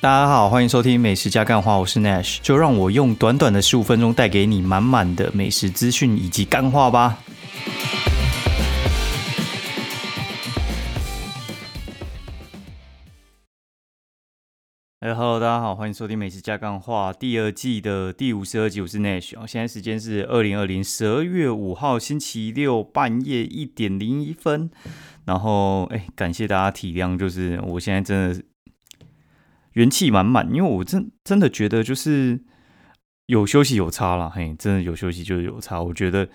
大家好，欢迎收听美食加干话，我是 Nash，就让我用短短的十五分钟带给你满满的美食资讯以及干话吧。，Hello，大家好，欢迎收听美食加干话第二季的第五十二集，我是 Nash。现在时间是二零二零十二月五号星期六半夜一点零一分。然后，哎，感谢大家体谅，就是我现在真的。元气满满，因为我真真的觉得就是有休息有差了，嘿，真的有休息就是有差。我觉得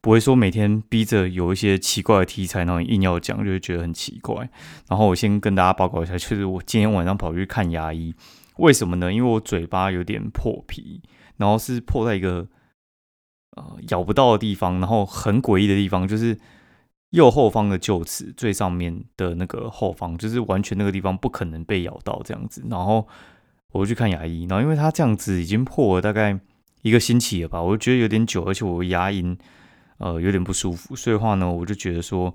不会说每天逼着有一些奇怪的题材，然后硬要讲，就会觉得很奇怪。然后我先跟大家报告一下，就是我今天晚上跑去看牙医，为什么呢？因为我嘴巴有点破皮，然后是破在一个呃咬不到的地方，然后很诡异的地方，就是。右后方的臼齿最上面的那个后方，就是完全那个地方不可能被咬到这样子。然后我去看牙医，然后因为他这样子已经破了大概一个星期了吧，我就觉得有点久，而且我牙龈呃有点不舒服，所以话呢，我就觉得说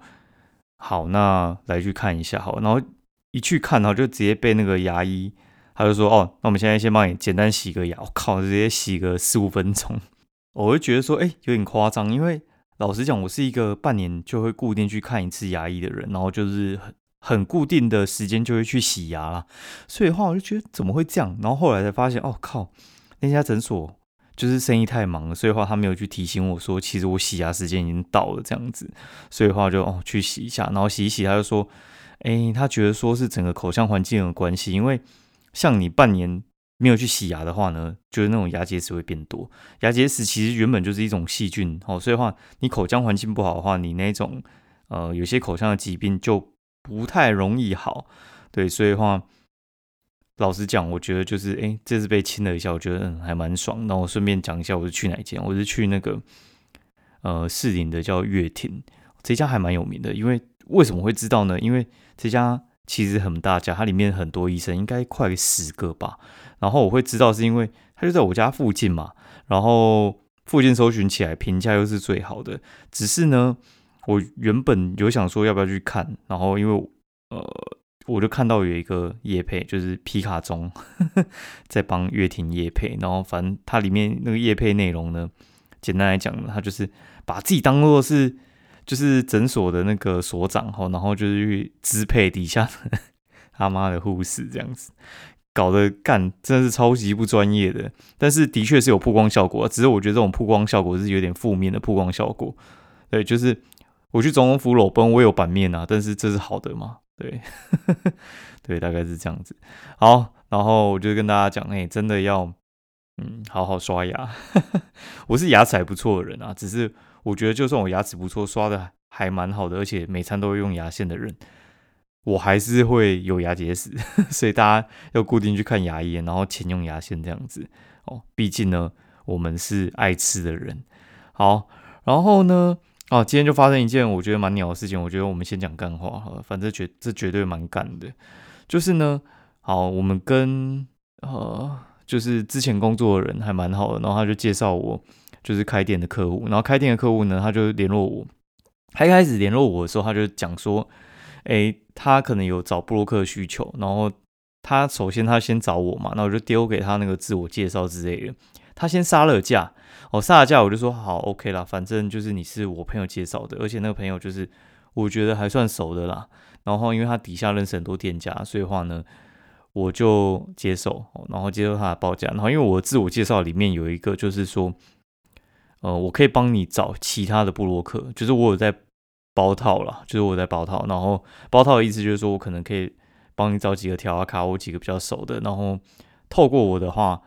好，那来去看一下好。然后一去看，然后就直接被那个牙医他就说哦，那我们现在先帮你简单洗个牙。我靠，直接洗个四五分钟，我会觉得说哎有点夸张，因为。老实讲，我是一个半年就会固定去看一次牙医的人，然后就是很很固定的时间就会去洗牙啦。所以的话，我就觉得怎么会这样？然后后来才发现，哦靠，那家诊所就是生意太忙了，所以话他没有去提醒我说，其实我洗牙时间已经到了这样子。所以话就哦去洗一下，然后洗一洗，他就说，哎，他觉得说是整个口腔环境有关系，因为像你半年。没有去洗牙的话呢，就是那种牙结石会变多。牙结石其实原本就是一种细菌，哦，所以的话你口腔环境不好的话，你那种呃有些口腔的疾病就不太容易好。对，所以的话老实讲，我觉得就是哎，这次被亲了一下，我觉得嗯还蛮爽。那我顺便讲一下，我是去哪间？我是去那个呃士林的叫乐庭，这家还蛮有名的。因为为什么会知道呢？因为这家其实很大家，它里面很多医生，应该快十个吧。然后我会知道是因为它就在我家附近嘛，然后附近搜寻起来评价又是最好的。只是呢，我原本有想说要不要去看，然后因为呃，我就看到有一个叶配，就是皮卡中 在帮乐庭叶配，然后反正它里面那个叶配内容呢，简单来讲呢，它就是把自己当做是就是诊所的那个所长哈，然后就是去支配底下 他妈的护士这样子。搞得干真的是超级不专业的，但是的确是有曝光效果，只是我觉得这种曝光效果是有点负面的曝光效果。对，就是我去总统府裸奔，我有版面啊，但是这是好的嘛？对，对，大概是这样子。好，然后我就跟大家讲，哎，真的要嗯好好刷牙。我是牙齿还不错的人啊，只是我觉得就算我牙齿不错，刷的还蛮好的，而且每餐都会用牙线的人。我还是会有牙结石，所以大家要固定去看牙医，然后勤用牙线这样子哦。毕竟呢，我们是爱吃的人。好，然后呢，哦，今天就发生一件我觉得蛮鸟的事情。我觉得我们先讲干话哈，反正绝这绝对蛮干的。就是呢，好，我们跟呃，就是之前工作的人还蛮好的，然后他就介绍我就是开店的客户，然后开店的客户呢，他就联络我。他一开始联络我的时候，他就讲说。哎，他可能有找布洛克的需求，然后他首先他先找我嘛，那我就丢给他那个自我介绍之类的。他先杀了价，哦，杀了价，我就说好，OK 啦，反正就是你是我朋友介绍的，而且那个朋友就是我觉得还算熟的啦。然后因为他底下认识很多店家，所以话呢，我就接受，然后接受他的报价。然后因为我自我介绍里面有一个就是说，呃，我可以帮你找其他的布洛克，就是我有在。包套了，就是我在包套，然后包套的意思就是说我可能可以帮你找几个调啊卡，我几个比较熟的，然后透过我的话，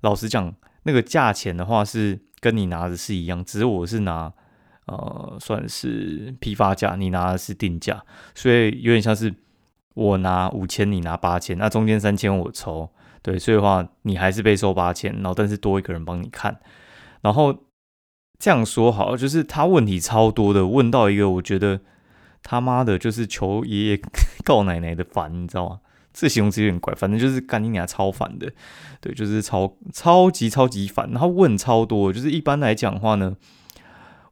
老实讲，那个价钱的话是跟你拿的是一样，只是我是拿呃算是批发价，你拿的是定价，所以有点像是我拿五千，你拿八千，那中间三千我抽，对，所以的话你还是被收八千，然后但是多一个人帮你看，然后。这样说好，就是他问题超多的，问到一个我觉得他妈的，就是求爷爷告奶奶的烦，你知道吗？这形容词有点怪，反正就是干你娘超烦的，对，就是超超级超级烦。然后问超多，就是一般来讲的话呢，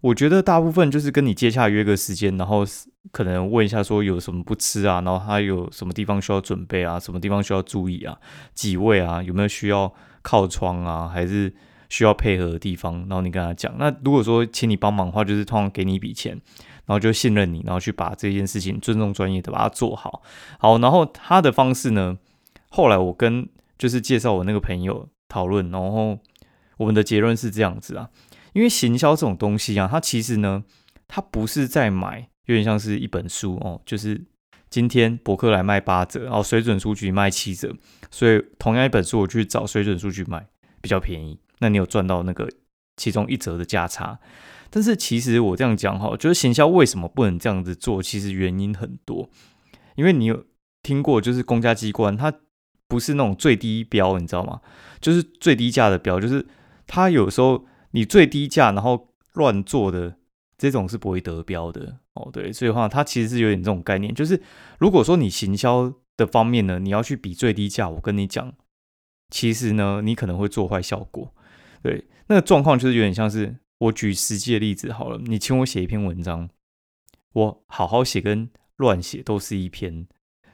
我觉得大部分就是跟你接洽约个时间，然后可能问一下说有什么不吃啊，然后他有什么地方需要准备啊，什么地方需要注意啊，几位啊，有没有需要靠窗啊，还是需要配合的地方，然后你跟他讲。那如果说请你帮忙的话，就是通常给你一笔钱，然后就信任你，然后去把这件事情尊重专业的把它做好。好，然后他的方式呢，后来我跟就是介绍我那个朋友讨论，然后我们的结论是这样子啊。因为行销这种东西啊，它其实呢，它不是在买，有点像是一本书哦，就是今天博客来卖八折，然后水准书局卖七折，所以同样一本书我去找水准书局买比较便宜，那你有赚到那个其中一折的价差。但是其实我这样讲哈，就是行销为什么不能这样子做？其实原因很多，因为你有听过，就是公家机关它不是那种最低标，你知道吗？就是最低价的标，就是它有时候。你最低价，然后乱做的这种是不会得标的哦。对，所以话它其实是有点这种概念，就是如果说你行销的方面呢，你要去比最低价，我跟你讲，其实呢，你可能会做坏效果。对，那个状况就是有点像是我举实际的例子好了，你请我写一篇文章，我好好写跟乱写都是一篇，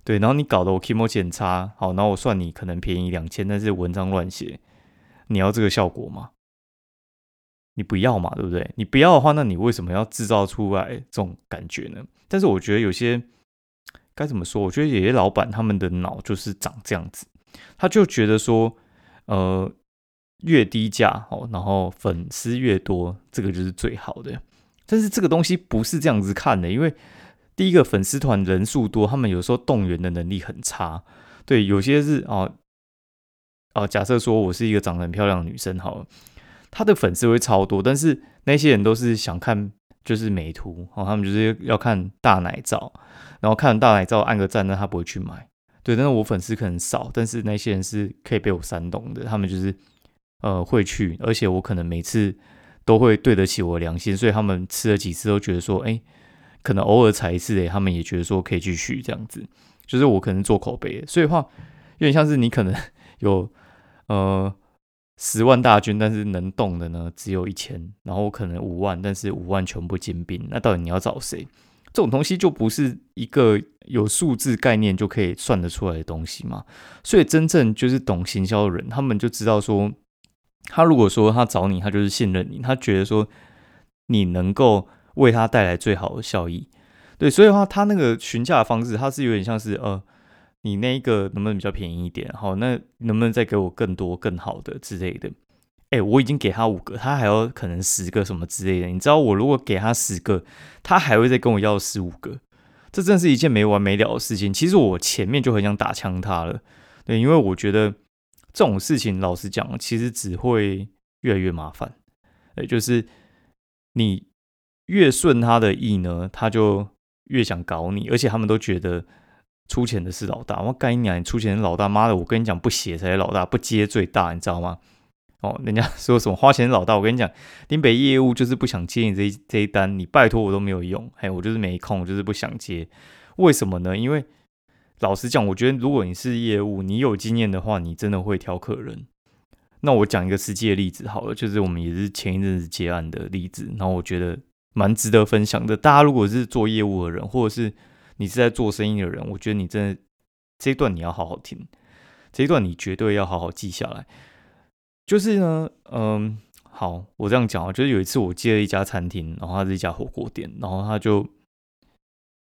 对，然后你搞得我 k m o 检查好，然后我算你可能便宜两千，但是文章乱写，你要这个效果吗？你不要嘛，对不对？你不要的话，那你为什么要制造出来这种感觉呢？但是我觉得有些该怎么说？我觉得有些老板他们的脑就是长这样子，他就觉得说，呃，越低价哦，然后粉丝越多，这个就是最好的。但是这个东西不是这样子看的，因为第一个粉丝团人数多，他们有时候动员的能力很差。对，有些是哦哦，假设说我是一个长得很漂亮的女生，好了。他的粉丝会超多，但是那些人都是想看就是美图哦，他们就是要看大奶照，然后看大奶照按个赞，那他不会去买。对，但是我粉丝可能少，但是那些人是可以被我煽动的，他们就是呃会去，而且我可能每次都会对得起我良心，所以他们吃了几次都觉得说，哎，可能偶尔踩一次，哎，他们也觉得说可以继续这样子，就是我可能做口碑，所以话有点像是你可能 有呃。十万大军，但是能动的呢只有一千，然后可能五万，但是五万全部精兵，那到底你要找谁？这种东西就不是一个有数字概念就可以算得出来的东西嘛。所以真正就是懂行销的人，他们就知道说，他如果说他找你，他就是信任你，他觉得说你能够为他带来最好的效益。对，所以的话，他那个询价的方式，他是有点像是呃。你那一个能不能比较便宜一点？好，那能不能再给我更多更好的之类的？哎，我已经给他五个，他还要可能十个什么之类的。你知道，我如果给他十个，他还会再跟我要十五个，这真是一件没完没了的事情。其实我前面就很想打枪他了，对，因为我觉得这种事情，老实讲，其实只会越来越麻烦。哎，就是你越顺他的意呢，他就越想搞你，而且他们都觉得。出钱的是老大，我干你娘！你出钱的老大，妈的！我跟你讲，不写才是老大，不接最大，你知道吗？哦，人家说什么花钱老大，我跟你讲，林北业务就是不想接你这这一单，你拜托我都没有用，嘿，我就是没空，我就是不想接。为什么呢？因为老实讲，我觉得如果你是业务，你有经验的话，你真的会挑客人。那我讲一个实际的例子好了，就是我们也是前一阵子结案的例子，然后我觉得蛮值得分享的。大家如果是做业务的人，或者是你是在做生意的人，我觉得你真的这一段你要好好听，这一段你绝对要好好记下来。就是呢，嗯，好，我这样讲啊，就是有一次我接了一家餐厅，然后它是一家火锅店，然后他就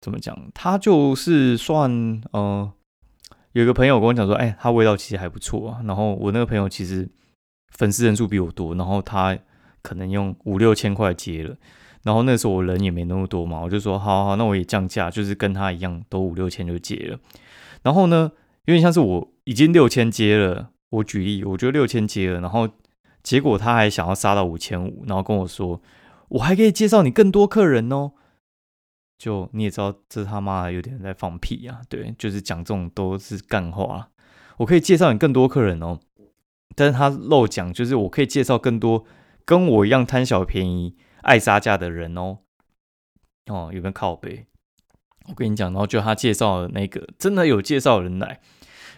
怎么讲？他就是算，呃，有一个朋友跟我讲说，哎，他味道其实还不错啊。然后我那个朋友其实粉丝人数比我多，然后他可能用五六千块接了。然后那时候我人也没那么多嘛，我就说好好，那我也降价，就是跟他一样，都五六千就接了。然后呢，有点像是我已经六千接了，我举例，我觉得六千接了，然后结果他还想要杀到五千五，然后跟我说，我还可以介绍你更多客人哦。就你也知道，这他妈有点在放屁呀，对，就是讲这种都是干话。我可以介绍你更多客人哦，但是他漏讲，就是我可以介绍更多跟我一样贪小便宜。爱杀价的人哦，哦，有没有靠背？我跟你讲，然后就他介绍的那个，真的有介绍人来，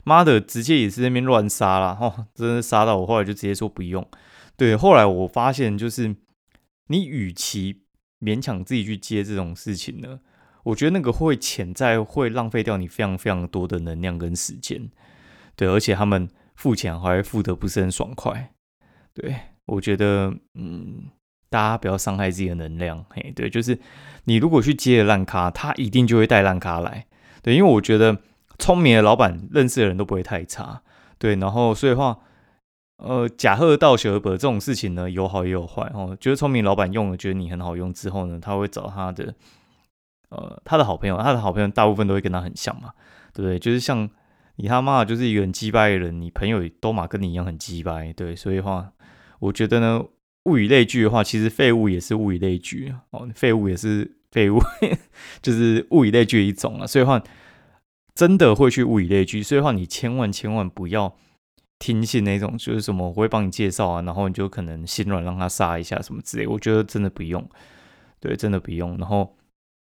妈的，直接也是那边乱杀啦，哦，真的杀到我，后来就直接说不用。对，后来我发现就是，你与其勉强自己去接这种事情呢，我觉得那个会潜在会浪费掉你非常非常多的能量跟时间。对，而且他们付钱还付的不是很爽快。对我觉得，嗯，大家不要伤害自己的能量。嘿，对，就是你如果去接了烂咖，他一定就会带烂咖来。对，因为我觉得聪明的老板认识的人都不会太差。对，然后所以的话。呃，假贺道学本这种事情呢，有好也有坏哦。觉得聪明老板用了，觉得你很好用之后呢，他会找他的呃他的好朋友，他的好朋友大部分都会跟他很像嘛，对不对？就是像你他妈就是一个很鸡掰的人，你朋友都嘛跟你一样很鸡掰，对。所以话，我觉得呢，物以类聚的话，其实废物也是物以类聚哦，废物也是废物，就是物以类聚一种啊。所以话，真的会去物以类聚，所以话你千万千万不要。听信那种就是什么，我会帮你介绍啊，然后你就可能心软让他杀一下什么之类，我觉得真的不用，对，真的不用。然后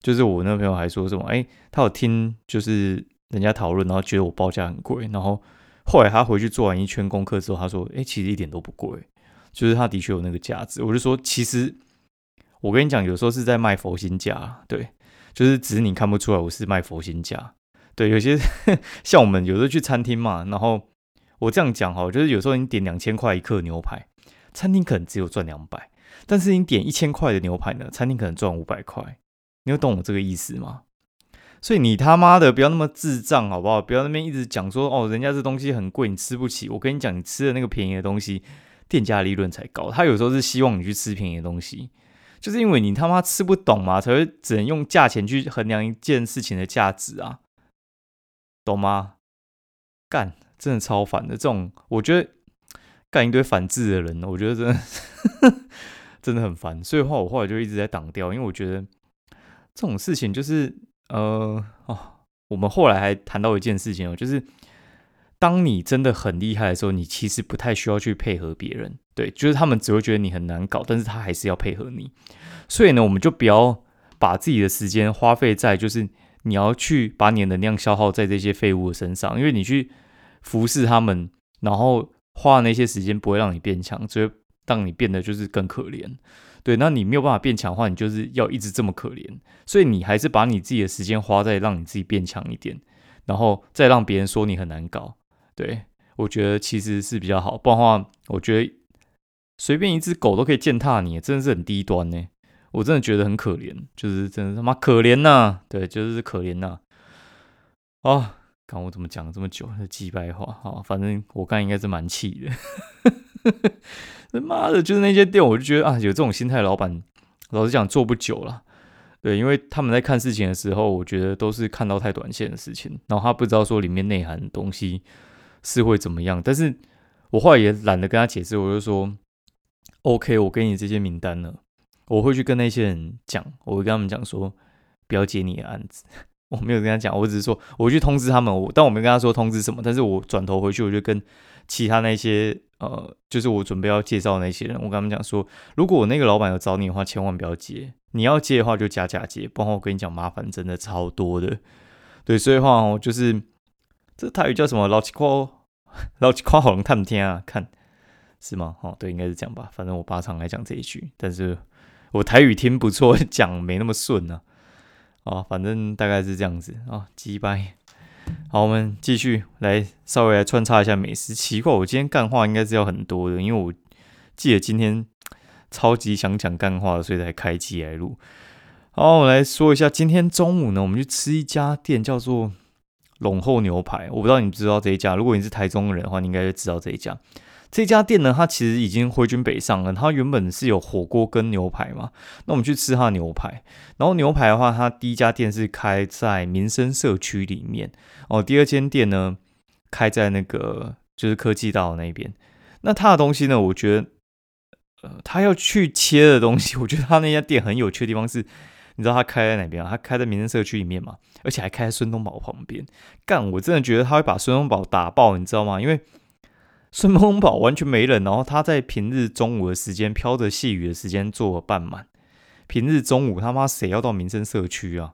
就是我那朋友还说什么，哎，他有听就是人家讨论，然后觉得我报价很贵，然后后来他回去做完一圈功课之后，他说，哎，其实一点都不贵，就是他的确有那个价值。我就说，其实我跟你讲，有时候是在卖佛心价，对，就是只是你看不出来我是卖佛心价，对，有些 像我们有时候去餐厅嘛，然后。我这样讲哈，就是有时候你点两千块一克牛排，餐厅可能只有赚两百，但是你点一千块的牛排呢，餐厅可能赚五百块。你有懂我这个意思吗？所以你他妈的不要那么智障好不好？不要那边一直讲说哦，人家这东西很贵，你吃不起。我跟你讲，你吃的那个便宜的东西，店家利润才高。他有时候是希望你去吃便宜的东西，就是因为你他妈吃不懂嘛，才会只能用价钱去衡量一件事情的价值啊，懂吗？干。真的超烦的，这种我觉得干一堆反制的人，我觉得真的 真的很烦。所以话，我后来就一直在挡掉，因为我觉得这种事情就是呃哦，我们后来还谈到一件事情哦，就是当你真的很厉害的时候，你其实不太需要去配合别人，对，就是他们只会觉得你很难搞，但是他还是要配合你。所以呢，我们就不要把自己的时间花费在就是你要去把你的能量消耗在这些废物的身上，因为你去。服侍他们，然后花那些时间不会让你变强，只会让你变得就是更可怜。对，那你没有办法变强的话，你就是要一直这么可怜。所以你还是把你自己的时间花在让你自己变强一点，然后再让别人说你很难搞。对我觉得其实是比较好，不然的话，我觉得随便一只狗都可以践踏你，真的是很低端呢。我真的觉得很可怜，就是真的他妈可怜呐。对，就是可怜呐。啊。看我怎么讲了这么久的鸡白话，好，反正我刚应该是蛮气的。他妈的，就是那些店，我就觉得啊，有这种心态，老板老实讲做不久了。对，因为他们在看事情的时候，我觉得都是看到太短线的事情，然后他不知道说里面内涵的东西是会怎么样。但是我后来也懒得跟他解释，我就说，OK，我给你这些名单了，我会去跟那些人讲，我会跟他们讲说，不要接你的案子。我没有跟他讲，我只是说我去通知他们，我但我没跟他说通知什么。但是我转头回去，我就跟其他那些呃，就是我准备要介绍那些人，我跟他们讲说，如果我那个老板有找你的话，千万不要接。你要接的话就加价接，不然我跟你讲麻烦真的超多的。对，所以话哦，就是这台语叫什么？老七夸，老七夸好人看不听啊？看是吗？哦，对，应该是这样吧。反正我八常来讲这一句，但是我台语听不错，讲没那么顺呢。啊，反正大概是这样子啊，鸡掰。好，我们继续来稍微来穿插一下美食。奇怪，我今天干话应该是要很多的，因为我记得今天超级想讲干话，所以才开机来录。好，我来说一下，今天中午呢，我们去吃一家店，叫做龙后牛排。我不知道你知道这一家，如果你是台中人的话，你应该就知道这一家。这家店呢，它其实已经回军北上了。它原本是有火锅跟牛排嘛，那我们去吃它牛排。然后牛排的话，它第一家店是开在民生社区里面哦。第二间店呢，开在那个就是科技道那边。那它的东西呢，我觉得，呃，他要去切的东西，我觉得他那家店很有趣的地方是，你知道他开在哪边啊？他开在民生社区里面嘛，而且还开在孙东宝旁边。干，我真的觉得他会把孙东宝打爆，你知道吗？因为顺丰宝完全没人，然后他在平日中午的时间飘着细雨的时间坐了半满。平日中午他妈谁要到民生社区啊？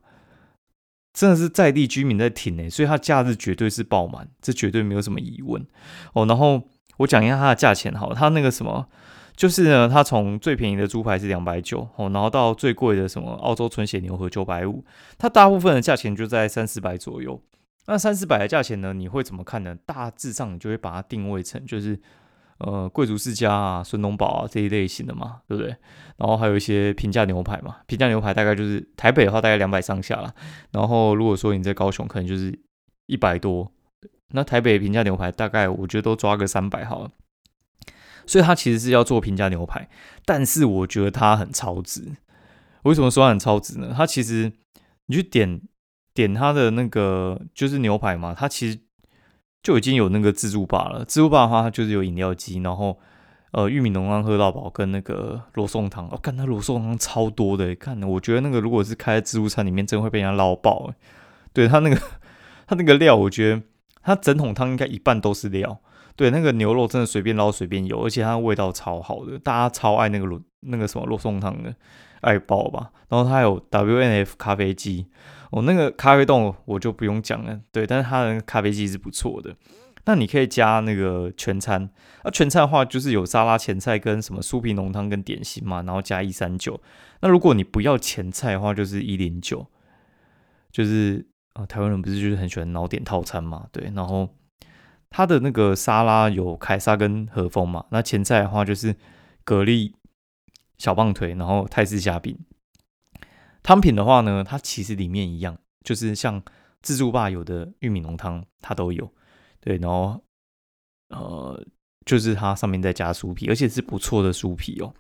真的是在地居民在停诶，所以他假日绝对是爆满，这绝对没有什么疑问哦。然后我讲一下它的价钱好，它那个什么就是呢，它从最便宜的猪排是两百九哦，然后到最贵的什么澳洲纯血牛和九百五，它大部分的价钱就在三四百左右。那三四百的价钱呢，你会怎么看呢？大致上你就会把它定位成就是呃贵族世家啊、孙东宝啊这一类型的嘛，对不对？然后还有一些平价牛排嘛，平价牛排大概就是台北的话大概两百上下啦。然后如果说你在高雄，可能就是一百多。那台北平价牛排大概我觉得都抓个三百好了。所以它其实是要做平价牛排，但是我觉得它很超值。为什么说它很超值呢？它其实你去点点它的那个就是牛排嘛，它其实就已经有那个自助吧了。自助吧的话，它就是有饮料机，然后呃玉米浓汤喝到饱跟那个罗宋汤。我看那罗宋汤超多的，看我觉得那个如果是开在自助餐里面，真会被人家捞爆。对它那个它那个料，我觉得它整桶汤应该一半都是料。对，那个牛肉真的随便捞随便有，而且它味道超好的，大家超爱那个罗那个什么罗宋汤的，爱爆吧。然后它有 W N F 咖啡机，哦，那个咖啡豆我就不用讲了，对，但是它的咖啡机是不错的。那你可以加那个全餐，那全餐的话就是有沙拉、前菜跟什么酥皮浓汤跟点心嘛，然后加一三九。那如果你不要前菜的话，就是一零九，就是啊，台湾人不是就是很喜欢脑点套餐嘛，对，然后。它的那个沙拉有凯撒跟和风嘛？那前菜的话就是蛤蜊、小棒腿，然后泰式虾饼。汤品的话呢，它其实里面一样，就是像自助吧有的玉米浓汤，它都有。对，然后呃，就是它上面再加酥皮，而且是不错的酥皮哦。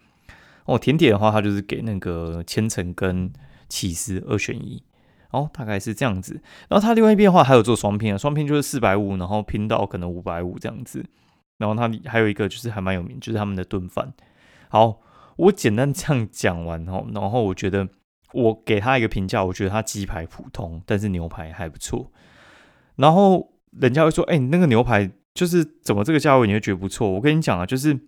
哦，甜点的话，它就是给那个千层跟起司二选一。哦，大概是这样子。然后它另外一边的话还有做双拼啊，双拼就是四百五，然后拼到可能五百五这样子。然后它还有一个就是还蛮有名，就是他们的炖饭。好，我简单这样讲完哦，然后我觉得我给他一个评价，我觉得他鸡排普通，但是牛排还不错。然后人家会说，哎，你那个牛排就是怎么这个价位你会觉得不错？我跟你讲啊，就是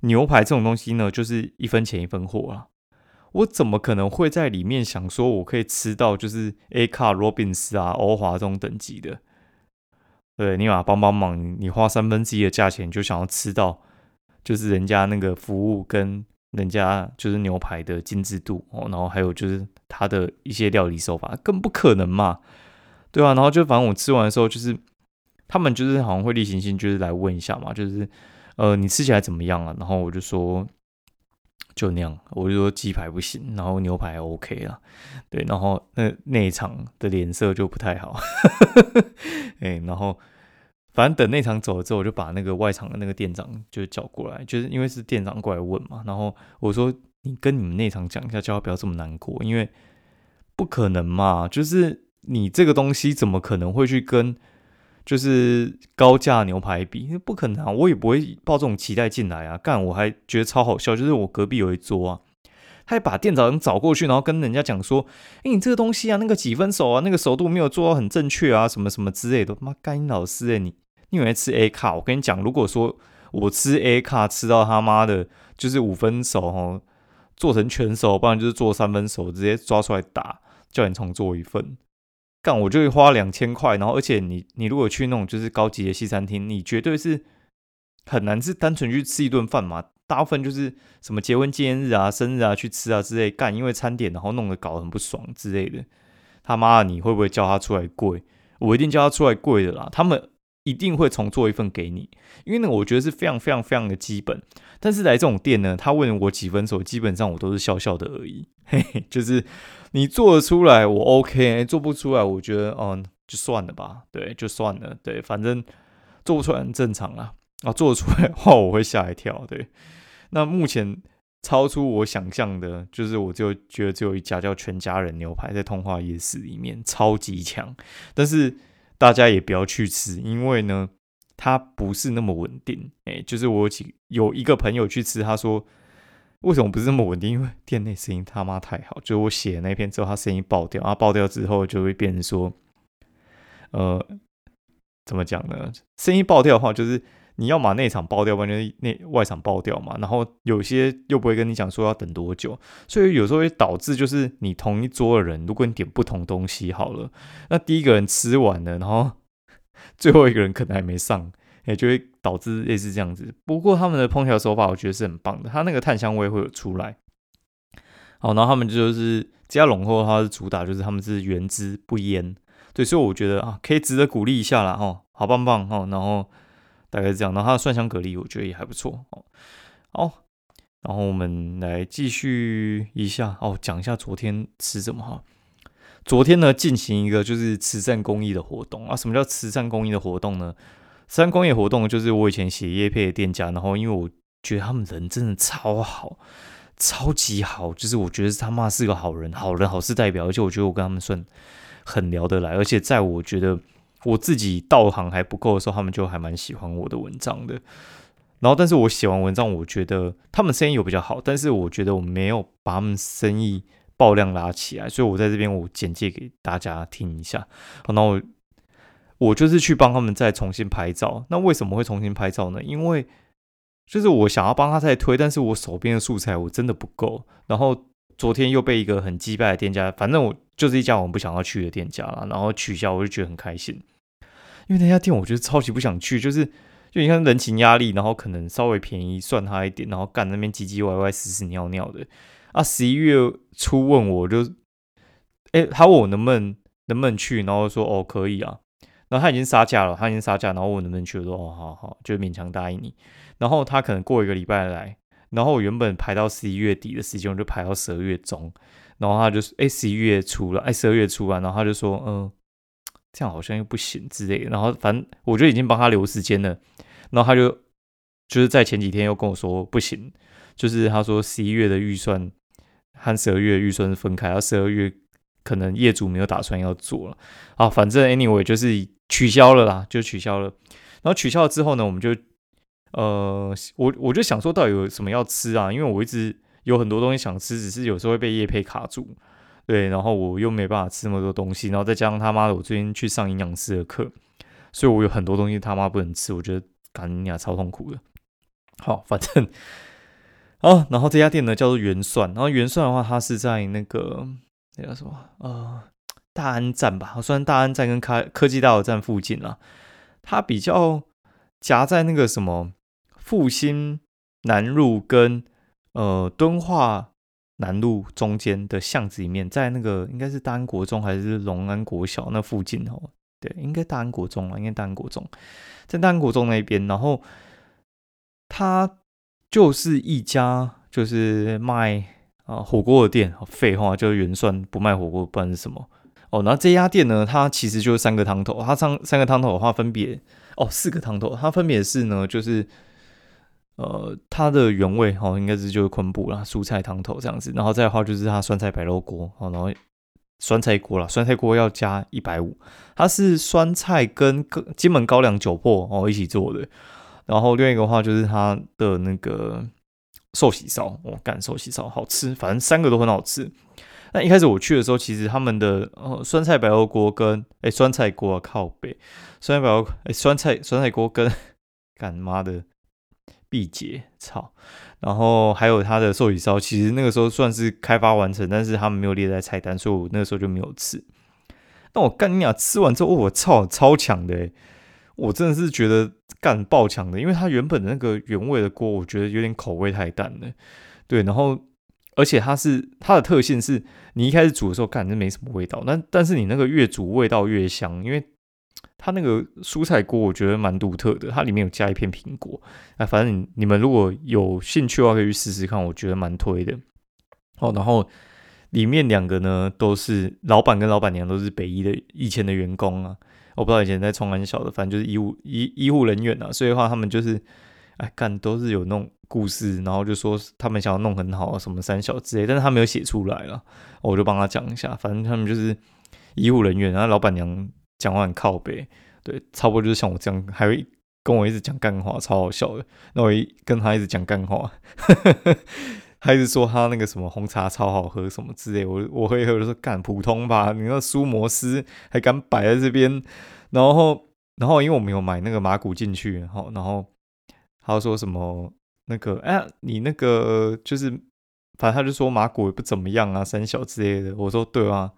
牛排这种东西呢，就是一分钱一分货啊。我怎么可能会在里面想说，我可以吃到就是 A 卡罗宾斯啊、欧华这种等级的？对，你把帮帮忙，你花三分之一的价钱就想要吃到，就是人家那个服务跟人家就是牛排的精致度哦，然后还有就是他的一些料理手法，更不可能嘛，对啊，然后就反正我吃完的时候，就是他们就是好像会例行性就是来问一下嘛，就是呃你吃起来怎么样啊？然后我就说。就那样，我就说鸡排不行，然后牛排 OK 了，对，然后那那一场的脸色就不太好，哎，然后反正等内场走了之后，我就把那个外场的那个店长就叫过来，就是因为是店长过来问嘛，然后我说你跟你们内场讲一下，叫他不要这么难过，因为不可能嘛，就是你这个东西怎么可能会去跟。就是高价牛排比，因为不可能啊！我也不会抱这种期待进来啊。干，我还觉得超好笑，就是我隔壁有一桌啊，他还把店长找过去，然后跟人家讲说：“哎，你这个东西啊，那个几分熟啊，那个熟度没有做到很正确啊，什么什么之类的。”妈，干你老师哎，你因为吃 A 卡？我跟你讲，如果说我吃 A 卡吃到他妈的，就是五分熟哦，做成全熟，不然就是做三分熟，直接抓出来打，叫你重做一份。干我就会花两千块，然后而且你你如果去那种就是高级的西餐厅，你绝对是很难是单纯去吃一顿饭嘛，大部分就是什么结婚纪念日啊、生日啊去吃啊之类干，因为餐点然后弄得搞得很不爽之类的，他妈你会不会叫他出来跪？我一定叫他出来跪的啦，他们一定会重做一份给你，因为呢我觉得是非常非常非常的基本。但是来这种店呢，他问我几分熟，基本上我都是笑笑的而已，嘿嘿，就是。你做得出来，我 OK；做不出来，我觉得，嗯，就算了吧。对，就算了。对，反正做不出来很正常啊。啊，做得出来的话，我会吓一跳。对，那目前超出我想象的，就是我就觉得只有一家叫全家人牛排，在通化夜市里面超级强。但是大家也不要去吃，因为呢，它不是那么稳定。哎，就是我几有一个朋友去吃，他说。为什么不是那么稳定？因为店内声音他妈太好，就我写那篇之后，他声音爆掉，然后爆掉之后就会变成说，呃，怎么讲呢？声音爆掉的话，就是你要把内场爆掉，完全内外场爆掉嘛。然后有些又不会跟你讲说要等多久，所以有时候会导致就是你同一桌的人，如果你点不同东西好了，那第一个人吃完了，然后最后一个人可能还没上。也就会导致类似这样子。不过他们的烹调手法我觉得是很棒的，它那个炭香味会有出来。好，然后他们就是加浓厚，它是主打就是他们是原汁不腌，对，所以我觉得啊，可以值得鼓励一下啦，哦，好棒棒哦，然后大概是这样，然后它的蒜香蛤蜊我觉得也还不错哦，好，然后我们来继续一下哦，讲一下昨天吃什么哈。昨天呢，进行一个就是慈善公益的活动啊。什么叫慈善公益的活动呢？慈善公益活动就是我以前写叶配的店家，然后因为我觉得他们人真的超好，超级好，就是我觉得他妈是个好人，好人好事代表，而且我觉得我跟他们算很聊得来，而且在我觉得我自己道行还不够的时候，他们就还蛮喜欢我的文章的。然后，但是我写完文章，我觉得他们生意有比较好，但是我觉得我没有把他们生意。爆量拉起来，所以我在这边我简介给大家听一下。然后我就是去帮他们再重新拍照。那为什么会重新拍照呢？因为就是我想要帮他再推，但是我手边的素材我真的不够。然后昨天又被一个很击败的店家，反正我就是一家我不想要去的店家了，然后取消，我就觉得很开心。因为那家店我觉得超级不想去，就是就你看人情压力，然后可能稍微便宜算他一点，然后干那边唧唧歪歪、屎屎尿尿的。啊，十一月初问我就，哎，他问我能不能能不能去，然后说哦可以啊，然后他已经杀价了，他已经杀价，然后我能不能去，我说哦好好，就勉强答应你。然后他可能过一个礼拜来，然后我原本排到十一月底的时间，我就排到十二月中，然后他就说哎十一月初了，哎十二月初啊，然后他就说嗯，这样好像又不行之类的，然后反正我就已经帮他留时间了，然后他就就是在前几天又跟我说不行，就是他说十一月的预算。和十二月预算是分开，然后十二月可能业主没有打算要做了啊，反正 anyway 就是取消了啦，就取消了。然后取消了之后呢，我们就呃，我我就想说到底有什么要吃啊？因为我一直有很多东西想吃，只是有时候会被叶配卡住，对，然后我又没办法吃那么多东西，然后再加上他妈的我最近去上营养师的课，所以我有很多东西他妈不能吃，我觉得干你俩超痛苦的。好，反正。哦，然后这家店呢叫做元算，然后元算的话，它是在那个那叫什么呃大安站吧，算大安站跟科科技大楼站附近啊，它比较夹在那个什么复兴南路跟呃敦化南路中间的巷子里面，在那个应该是大安国中还是龙安国小那附近哦，对，应该大安国中啊，应该大安国中，在大安国中那边，然后它。就是一家就是卖啊火锅的店，废话就是原算不卖火锅，不然是什么？哦，那这家店呢，它其实就是三个汤头，它三三个汤头的话分别哦四个汤头，它分别是呢就是呃它的原味哦应该是就是昆布啦，蔬菜汤头这样子，然后再的话就是它酸菜白肉锅哦，然后酸菜锅啦，酸菜锅要加一百五，它是酸菜跟金门高粱酒粕哦一起做的。然后另一个话就是它的那个寿喜烧，我干寿喜烧好吃，反正三个都很好吃。那一开始我去的时候，其实他们的呃酸菜白肉锅跟哎酸菜锅靠背，酸菜白肉哎酸菜酸菜锅跟干妈的毕节操，然后还有它的寿喜烧，其实那个时候算是开发完成，但是他们没有列在菜单，所以我那个时候就没有吃。那我干你俩吃完之后，我操超强的，我真的是觉得。干爆强的，因为它原本的那个原味的锅，我觉得有点口味太淡了。对，然后而且它是它的特性是，你一开始煮的时候干就没什么味道，那但是你那个越煮味道越香，因为它那个蔬菜锅我觉得蛮独特的，它里面有加一片苹果。哎，反正你们如果有兴趣的话，可以去试试看，我觉得蛮推的。哦，然后里面两个呢都是老板跟老板娘都是北医的以前的员工啊。我不知道以前在冲很小的，反正就是医务医医护人员啊，所以的话他们就是，哎，干都是有那种故事，然后就说他们想要弄很好什么三小之类，但是他没有写出来了，我就帮他讲一下，反正他们就是医护人员，然后老板娘讲话很靠背，对，差不多就是像我这样，还会跟我一直讲干话，超好笑的，那我一跟他一直讲干话。他一直说他那个什么红茶超好喝什么之类，我我会喝就说干普通吧，你那苏摩斯还敢摆在这边，然后然后因为我没有买那个马古进去，然后然后他说什么那个哎你那个就是反正他就说马古也不怎么样啊三小之类的，我说对啊，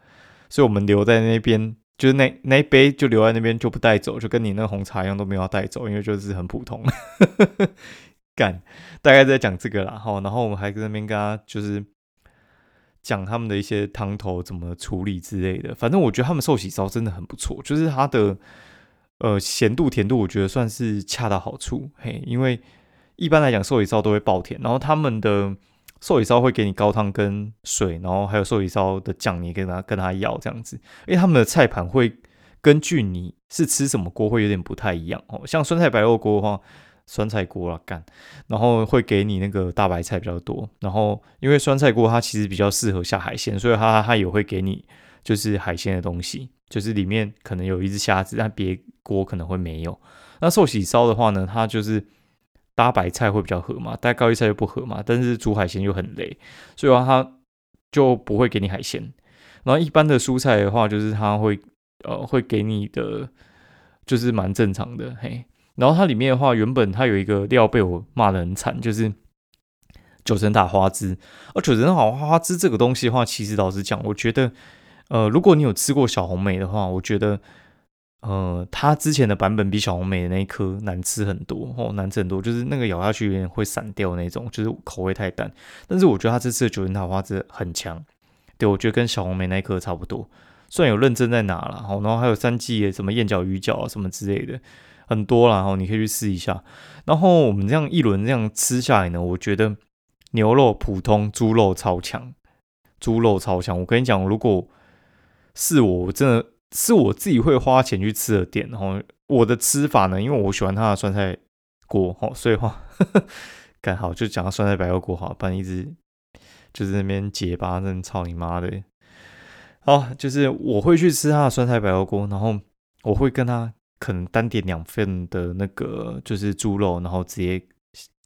所以我们留在那边就是那那一杯就留在那边就不带走，就跟你那红茶一样都没有带走，因为就是很普通。干，大概在讲这个啦，哈，然后我们还在那边跟他就是讲他们的一些汤头怎么处理之类的。反正我觉得他们寿喜烧真的很不错，就是它的呃咸度甜度，我觉得算是恰到好处。嘿，因为一般来讲寿喜烧都会爆甜，然后他们的寿喜烧会给你高汤跟水，然后还有寿喜烧的酱，你跟他跟他要这样子。因为他们的菜盘会根据你是吃什么锅会有点不太一样哦，像酸菜白肉锅的话。酸菜锅啊，干，然后会给你那个大白菜比较多，然后因为酸菜锅它其实比较适合下海鲜，所以它它也会给你就是海鲜的东西，就是里面可能有一只虾子，但别锅可能会没有。那寿喜烧的话呢，它就是搭白菜会比较合嘛，搭高丽菜又不合嘛，但是煮海鲜又很累，所以话它就不会给你海鲜。然后一般的蔬菜的话，就是它会呃会给你的，就是蛮正常的，嘿。然后它里面的话，原本它有一个料被我骂的很惨，就是九层塔花枝。而九层塔花枝这个东西的话，其实老实讲，我觉得，呃，如果你有吃过小红梅的话，我觉得，呃，它之前的版本比小红梅的那一颗难吃很多哦，难吃很多，就是那个咬下去有点会散掉那种，就是口味太淡。但是我觉得它这次的九层塔花汁很强，对我觉得跟小红梅那一颗差不多，虽然有认真在拿了，然后还有三季什么燕角、鱼角啊什么之类的。很多啦，然后你可以去试一下。然后我们这样一轮这样吃下来呢，我觉得牛肉普通，猪肉超强，猪肉超强。我跟你讲，如果是我真的是我自己会花钱去吃的店，然后我的吃法呢，因为我喜欢它的酸菜锅，哈，所以话 刚好就讲酸菜白肉锅好，不然一直就是那边结巴，真操你妈的！好，就是我会去吃它的酸菜白肉锅，然后我会跟他。可能单点两份的那个就是猪肉，然后直接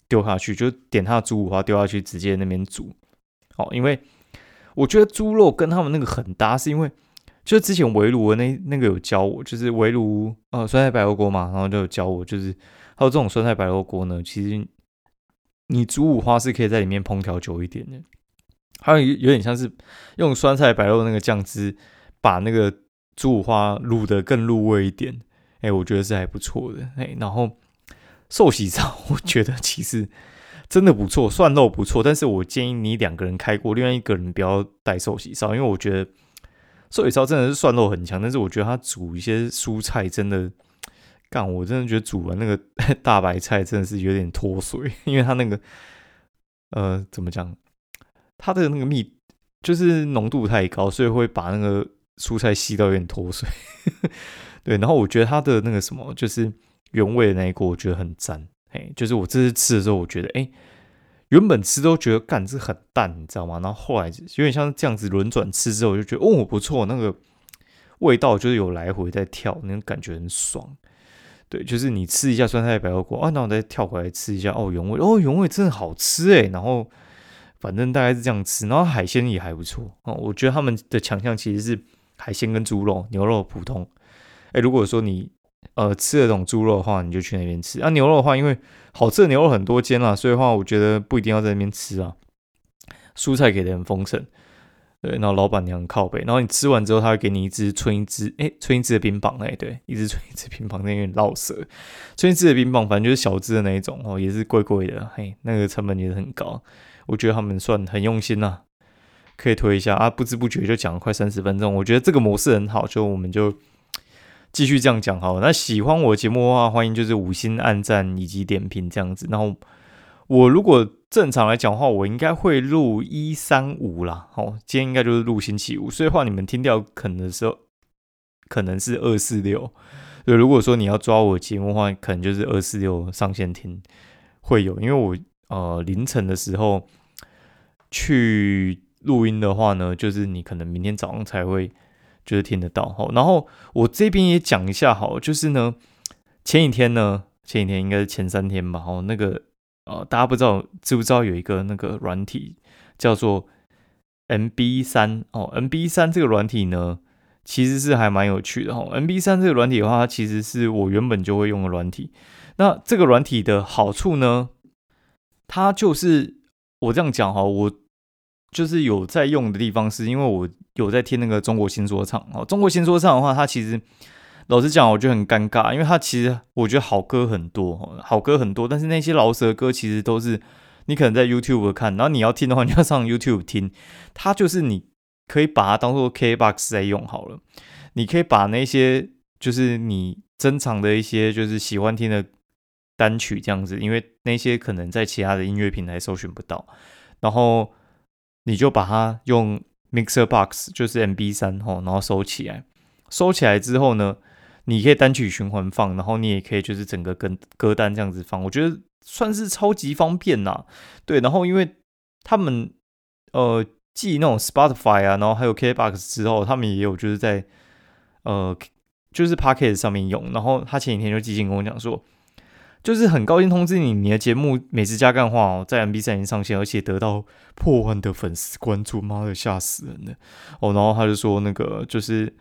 丢下去，就点他的猪五花丢下去，直接那边煮。哦，因为我觉得猪肉跟他们那个很搭，是因为就之前围炉的那那个有教我，就是围炉呃酸菜白肉锅嘛，然后就有教我，就是还有这种酸菜白肉锅呢，其实你煮五花是可以在里面烹调久一点的，还有有点像是用酸菜白肉那个酱汁把那个猪五花卤的更入味一点。哎，我觉得是还不错的。哎，然后寿喜烧，我觉得其实真的不错，涮肉不错。但是我建议你两个人开锅，另外一个人不要带寿喜烧，因为我觉得寿喜烧真的是涮肉很强，但是我觉得它煮一些蔬菜真的干，我真的觉得煮完那个 大白菜真的是有点脱水，因为它那个呃怎么讲，它的那个密就是浓度太高，所以会把那个蔬菜吸到有点脱水。对，然后我觉得它的那个什么，就是原味的那一锅，我觉得很赞。哎，就是我这次吃的时候，我觉得，哎，原本吃都觉得干这很淡，你知道吗？然后后来有点像这样子轮转吃之后，我就觉得哦不错，那个味道就是有来回在跳，那种感觉很爽。对，就是你吃一下酸菜白肉锅啊，然后再跳回来吃一下哦原味，哦原味真的好吃哎。然后反正大概是这样吃，然后海鲜也还不错哦。我觉得他们的强项其实是海鲜跟猪肉、牛肉普通。哎，如果说你呃吃这种猪肉的话，你就去那边吃。啊，牛肉的话，因为好吃的牛肉很多间啦，所以的话，我觉得不一定要在那边吃啊。蔬菜给的很丰盛，对，然后老板娘靠背，然后你吃完之后，他会给你一支春一支，哎，春一支的冰棒，哎，对，一支春一支冰棒，那有点老舌。春一支的冰棒，反正就是小支的那一种哦，也是贵贵的，嘿，那个成本也是很高。我觉得他们算很用心呐，可以推一下啊。不知不觉就讲了快三十分钟，我觉得这个模式很好，就我们就。继续这样讲好，那喜欢我节目的话，欢迎就是五星按赞以及点评这样子。然后我如果正常来讲的话，我应该会录一三五啦。好，今天应该就是录星期五，所以话你们听掉可能的时候，可能是二四六。对，如果说你要抓我节目的话，可能就是二四六上线听会有，因为我呃凌晨的时候去录音的话呢，就是你可能明天早上才会。就是听得到哈，然后我这边也讲一下哈，就是呢，前几天呢，前几天应该是前三天吧，哦，那个呃，大家不知道知不知道有一个那个软体叫做 MB 三哦，MB 三这个软体呢，其实是还蛮有趣的哈。MB 三这个软体的话，它其实是我原本就会用的软体。那这个软体的好处呢，它就是我这样讲哈，我就是有在用的地方，是因为我有在听那个中国新说唱哦。中国新说唱的话，它其实老实讲，我觉得很尴尬，因为它其实我觉得好歌很多，好歌很多，但是那些饶舌歌其实都是你可能在 YouTube 看，然后你要听的话，你要上 YouTube 听。它就是你可以把它当做 KBox 在用好了，你可以把那些就是你珍藏的一些就是喜欢听的单曲这样子，因为那些可能在其他的音乐平台搜寻不到，然后你就把它用 Mixer Box 就是 MB 三吼，然后收起来，收起来之后呢，你可以单曲循环放，然后你也可以就是整个跟歌单这样子放，我觉得算是超级方便呐。对，然后因为他们呃。继那种 Spotify 啊，然后还有 KBox 之后，他们也有就是在呃，就是 Pocket 上面用。然后他前几天就寄信跟我讲说，就是很高兴通知你，你的节目每次加干话哦，在 MB 三已经上线，而且得到破万的粉丝关注，妈的吓死人了哦。然后他就说那个就是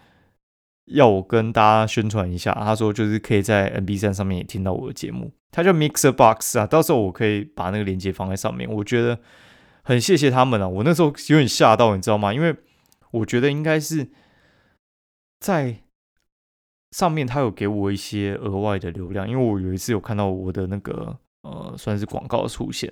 要我跟大家宣传一下，他说就是可以在 MB 三上面也听到我的节目，他叫 Mixer Box 啊，到时候我可以把那个链接放在上面，我觉得。很谢谢他们啊！我那时候有点吓到，你知道吗？因为我觉得应该是在上面，他有给我一些额外的流量。因为我有一次有看到我的那个呃，算是广告出现，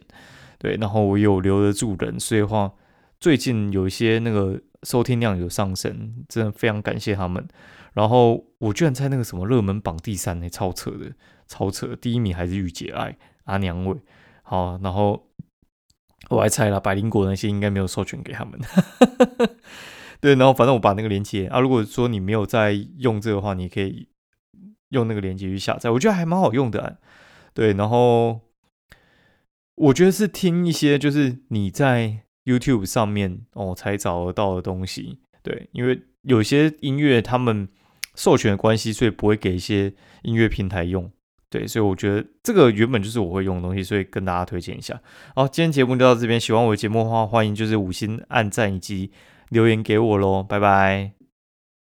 对，然后我有留得住人，所以话最近有一些那个收听量有上升，真的非常感谢他们。然后我居然在那个什么热门榜第三呢，超扯的，超扯！第一名还是御姐爱阿娘味，好，然后。我还猜了，百灵果那些应该没有授权给他们。对，然后反正我把那个链接啊，如果说你没有在用这个话，你可以用那个链接去下载，我觉得还蛮好用的。对，然后我觉得是听一些就是你在 YouTube 上面哦才找得到的东西。对，因为有些音乐他们授权的关系，所以不会给一些音乐平台用。对，所以我觉得这个原本就是我会用的东西，所以跟大家推荐一下。好，今天节目就到这边，喜欢我的节目的话，欢迎就是五星按赞以及留言给我喽，拜拜。